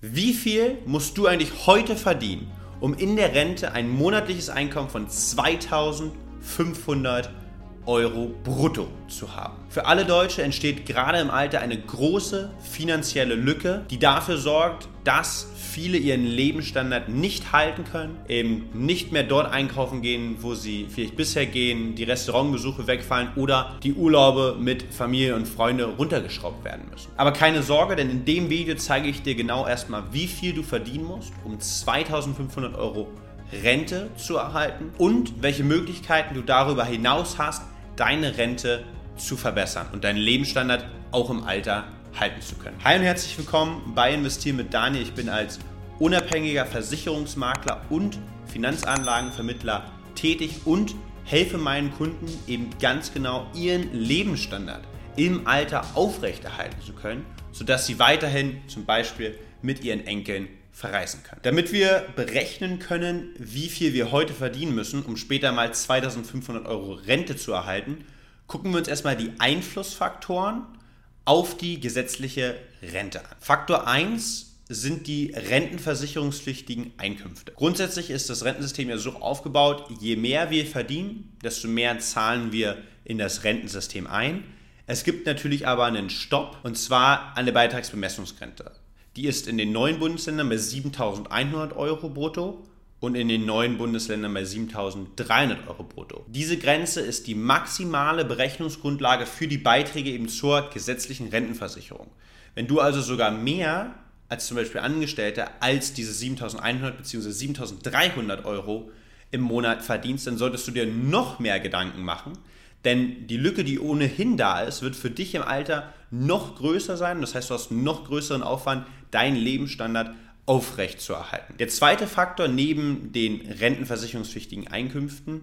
Wie viel musst du eigentlich heute verdienen, um in der Rente ein monatliches Einkommen von 2500 Euro brutto zu haben? Für alle Deutsche entsteht gerade im Alter eine große finanzielle Lücke, die dafür sorgt, dass viele ihren Lebensstandard nicht halten können, eben nicht mehr dort einkaufen gehen, wo sie vielleicht bisher gehen, die Restaurantbesuche wegfallen oder die Urlaube mit Familie und Freunde runtergeschraubt werden müssen. Aber keine Sorge, denn in dem Video zeige ich dir genau erstmal, wie viel du verdienen musst, um 2500 Euro Rente zu erhalten und welche Möglichkeiten du darüber hinaus hast, deine Rente zu verbessern und deinen Lebensstandard auch im Alter halten zu können. Hi und herzlich willkommen bei Investieren mit Daniel. Ich bin als unabhängiger Versicherungsmakler und Finanzanlagenvermittler tätig und helfe meinen Kunden eben ganz genau ihren Lebensstandard im Alter aufrechterhalten zu können, sodass sie weiterhin zum Beispiel mit ihren Enkeln verreisen können. Damit wir berechnen können, wie viel wir heute verdienen müssen, um später mal 2500 Euro Rente zu erhalten, gucken wir uns erstmal die Einflussfaktoren auf die gesetzliche Rente an. Faktor 1 sind die rentenversicherungspflichtigen Einkünfte. Grundsätzlich ist das Rentensystem ja so aufgebaut, je mehr wir verdienen, desto mehr zahlen wir in das Rentensystem ein. Es gibt natürlich aber einen Stopp und zwar an der Beitragsbemessungsgrenze. Die ist in den neuen Bundesländern bei 7.100 Euro brutto und in den neuen Bundesländern bei 7.300 Euro brutto. Diese Grenze ist die maximale Berechnungsgrundlage für die Beiträge eben zur gesetzlichen Rentenversicherung. Wenn du also sogar mehr als zum Beispiel Angestellter als diese 7.100 bzw. 7.300 Euro im Monat verdienst, dann solltest du dir noch mehr Gedanken machen, denn die Lücke, die ohnehin da ist, wird für dich im Alter noch größer sein. Das heißt, du hast noch größeren Aufwand, deinen Lebensstandard aufrechtzuerhalten. Der zweite Faktor neben den rentenversicherungspflichtigen Einkünften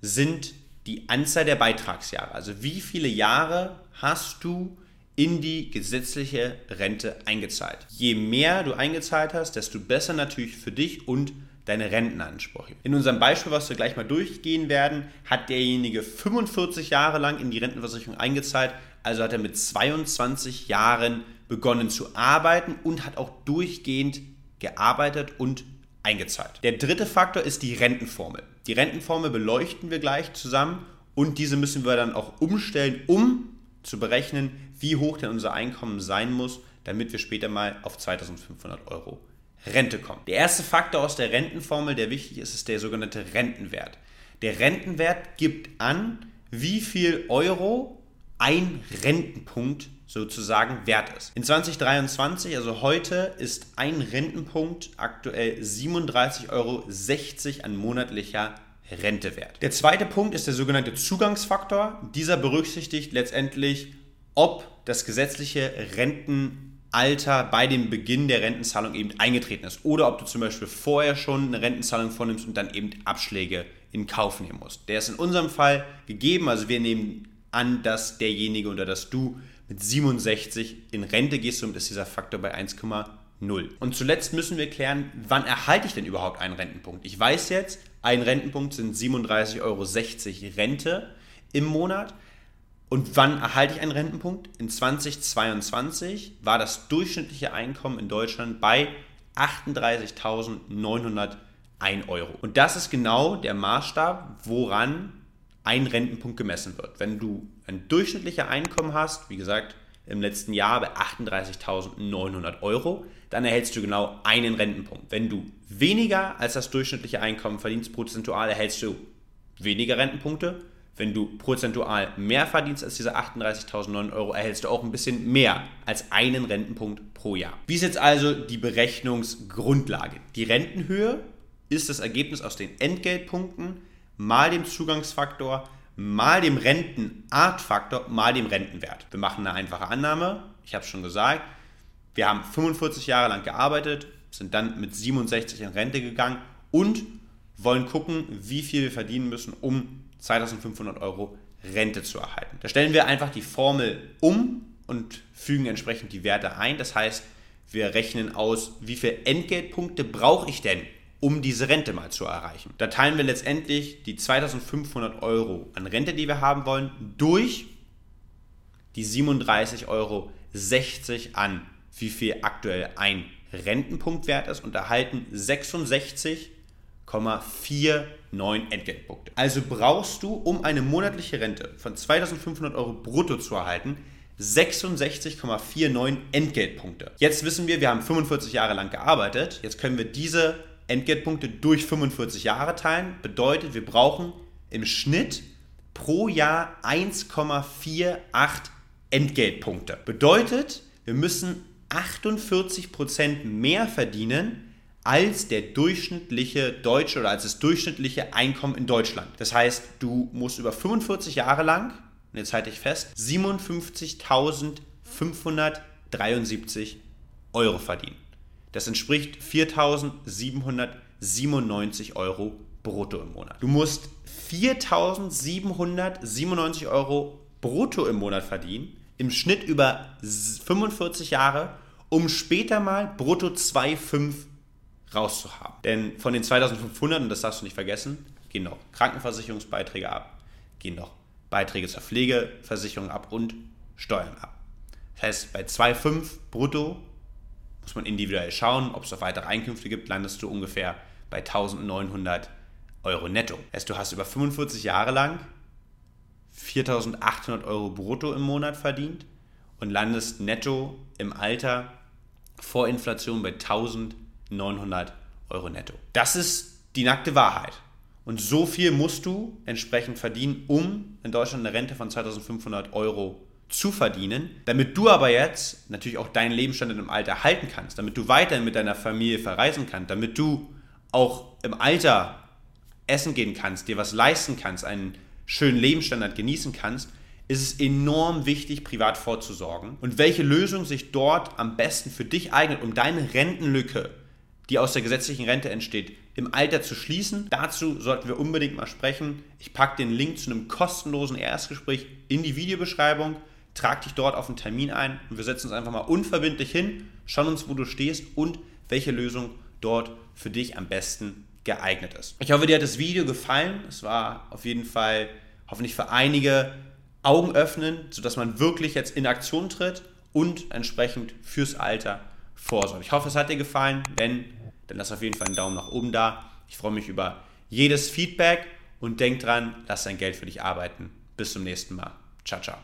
sind die Anzahl der Beitragsjahre. Also wie viele Jahre hast du in die gesetzliche Rente eingezahlt. Je mehr du eingezahlt hast, desto besser natürlich für dich und deine Rentenansprüche. In unserem Beispiel, was wir gleich mal durchgehen werden, hat derjenige 45 Jahre lang in die Rentenversicherung eingezahlt, also hat er mit 22 Jahren begonnen zu arbeiten und hat auch durchgehend gearbeitet und eingezahlt. Der dritte Faktor ist die Rentenformel. Die Rentenformel beleuchten wir gleich zusammen und diese müssen wir dann auch umstellen, um zu berechnen, wie hoch denn unser Einkommen sein muss, damit wir später mal auf 2500 Euro Rente kommen. Der erste Faktor aus der Rentenformel, der wichtig ist, ist der sogenannte Rentenwert. Der Rentenwert gibt an, wie viel Euro ein Rentenpunkt sozusagen wert ist. In 2023, also heute, ist ein Rentenpunkt aktuell 37,60 Euro an monatlicher Rente wert. Der zweite Punkt ist der sogenannte Zugangsfaktor. Dieser berücksichtigt letztendlich, ob das gesetzliche Rentenalter bei dem Beginn der Rentenzahlung eben eingetreten ist oder ob du zum Beispiel vorher schon eine Rentenzahlung vornimmst und dann eben Abschläge in Kauf nehmen musst. Der ist in unserem Fall gegeben, also wir nehmen an, dass derjenige oder dass du mit 67 in Rente gehst, somit ist dieser Faktor bei 1,0. Und zuletzt müssen wir klären, wann erhalte ich denn überhaupt einen Rentenpunkt? Ich weiß jetzt, ein Rentenpunkt sind 37,60 Euro Rente im Monat. Und wann erhalte ich einen Rentenpunkt? In 2022 war das durchschnittliche Einkommen in Deutschland bei 38.901 Euro. Und das ist genau der Maßstab, woran ein Rentenpunkt gemessen wird. Wenn du ein durchschnittliches Einkommen hast, wie gesagt, im letzten Jahr bei 38.900 Euro, dann erhältst du genau einen Rentenpunkt. Wenn du weniger als das durchschnittliche Einkommen verdienst, prozentual erhältst du weniger Rentenpunkte. Wenn du prozentual mehr verdienst als diese 38.900 Euro, erhältst du auch ein bisschen mehr als einen Rentenpunkt pro Jahr. Wie ist jetzt also die Berechnungsgrundlage? Die Rentenhöhe ist das Ergebnis aus den Entgeltpunkten mal dem Zugangsfaktor mal dem Rentenartfaktor mal dem Rentenwert. Wir machen eine einfache Annahme. Ich habe es schon gesagt. Wir haben 45 Jahre lang gearbeitet, sind dann mit 67 in Rente gegangen und wollen gucken, wie viel wir verdienen müssen, um 2500 Euro Rente zu erhalten. Da stellen wir einfach die Formel um und fügen entsprechend die Werte ein. Das heißt, wir rechnen aus, wie viele Entgeltpunkte brauche ich denn, um diese Rente mal zu erreichen. Da teilen wir letztendlich die 2500 Euro an Rente, die wir haben wollen, durch die 37,60 Euro an, wie viel aktuell ein Rentenpunktwert ist und erhalten 66,49 Entgeltpunkte. Also brauchst du, um eine monatliche Rente von 2500 Euro brutto zu erhalten, 66,49 Entgeltpunkte. Jetzt wissen wir, wir haben 45 Jahre lang gearbeitet. Jetzt können wir diese Entgeltpunkte durch 45 Jahre teilen. Bedeutet, wir brauchen im Schnitt pro Jahr 1,48 Entgeltpunkte. Bedeutet, wir müssen 48% mehr verdienen als der durchschnittliche Deutsche oder als das durchschnittliche Einkommen in Deutschland. Das heißt, du musst über 45 Jahre lang, und jetzt halte ich fest, 57.573 Euro verdienen. Das entspricht 4.797 Euro brutto im Monat. Du musst 4.797 Euro brutto im Monat verdienen, im Schnitt über 45 Jahre, um später mal brutto 2,5 rauszuhaben. Denn von den 2.500, und das darfst du nicht vergessen, gehen noch Krankenversicherungsbeiträge ab, gehen noch Beiträge zur Pflegeversicherung ab und Steuern ab. Das heißt, bei 2,5 brutto muss man individuell schauen, ob es noch weitere Einkünfte gibt, landest du ungefähr bei 1900 Euro netto. Das heißt, du hast über 45 Jahre lang 4800 Euro brutto im Monat verdient und landest netto im Alter vor Inflation bei 1900 Euro netto. Das ist die nackte Wahrheit. Und so viel musst du entsprechend verdienen, um in Deutschland eine Rente von 2500 Euro zu verdienen. Damit du aber jetzt natürlich auch deinen Lebensstandard im Alter halten kannst, damit du weiterhin mit deiner Familie verreisen kannst, damit du auch im Alter essen gehen kannst, dir was leisten kannst, einen schönen Lebensstandard genießen kannst, ist es enorm wichtig, privat vorzusorgen. Und welche Lösung sich dort am besten für dich eignet, um deine Rentenlücke, die aus der gesetzlichen Rente entsteht, im Alter zu schließen. Dazu sollten wir unbedingt mal sprechen. Ich packe den Link zu einem kostenlosen Erstgespräch in die Videobeschreibung. Trag dich dort auf einen Termin ein und wir setzen uns einfach mal unverbindlich hin, schauen uns, wo du stehst und welche Lösung dort für dich am besten geeignet ist. Ich hoffe, dir hat das Video gefallen. Es war auf jeden Fall hoffentlich für einige Augen öffnen, sodass man wirklich jetzt in Aktion tritt und entsprechend fürs Alter vorsorgt. Ich hoffe, es hat dir gefallen. Wenn, dann lass auf jeden Fall einen Daumen nach oben da. Ich freue mich über jedes Feedback und denk dran, lass dein Geld für dich arbeiten. Bis zum nächsten Mal. Ciao, ciao.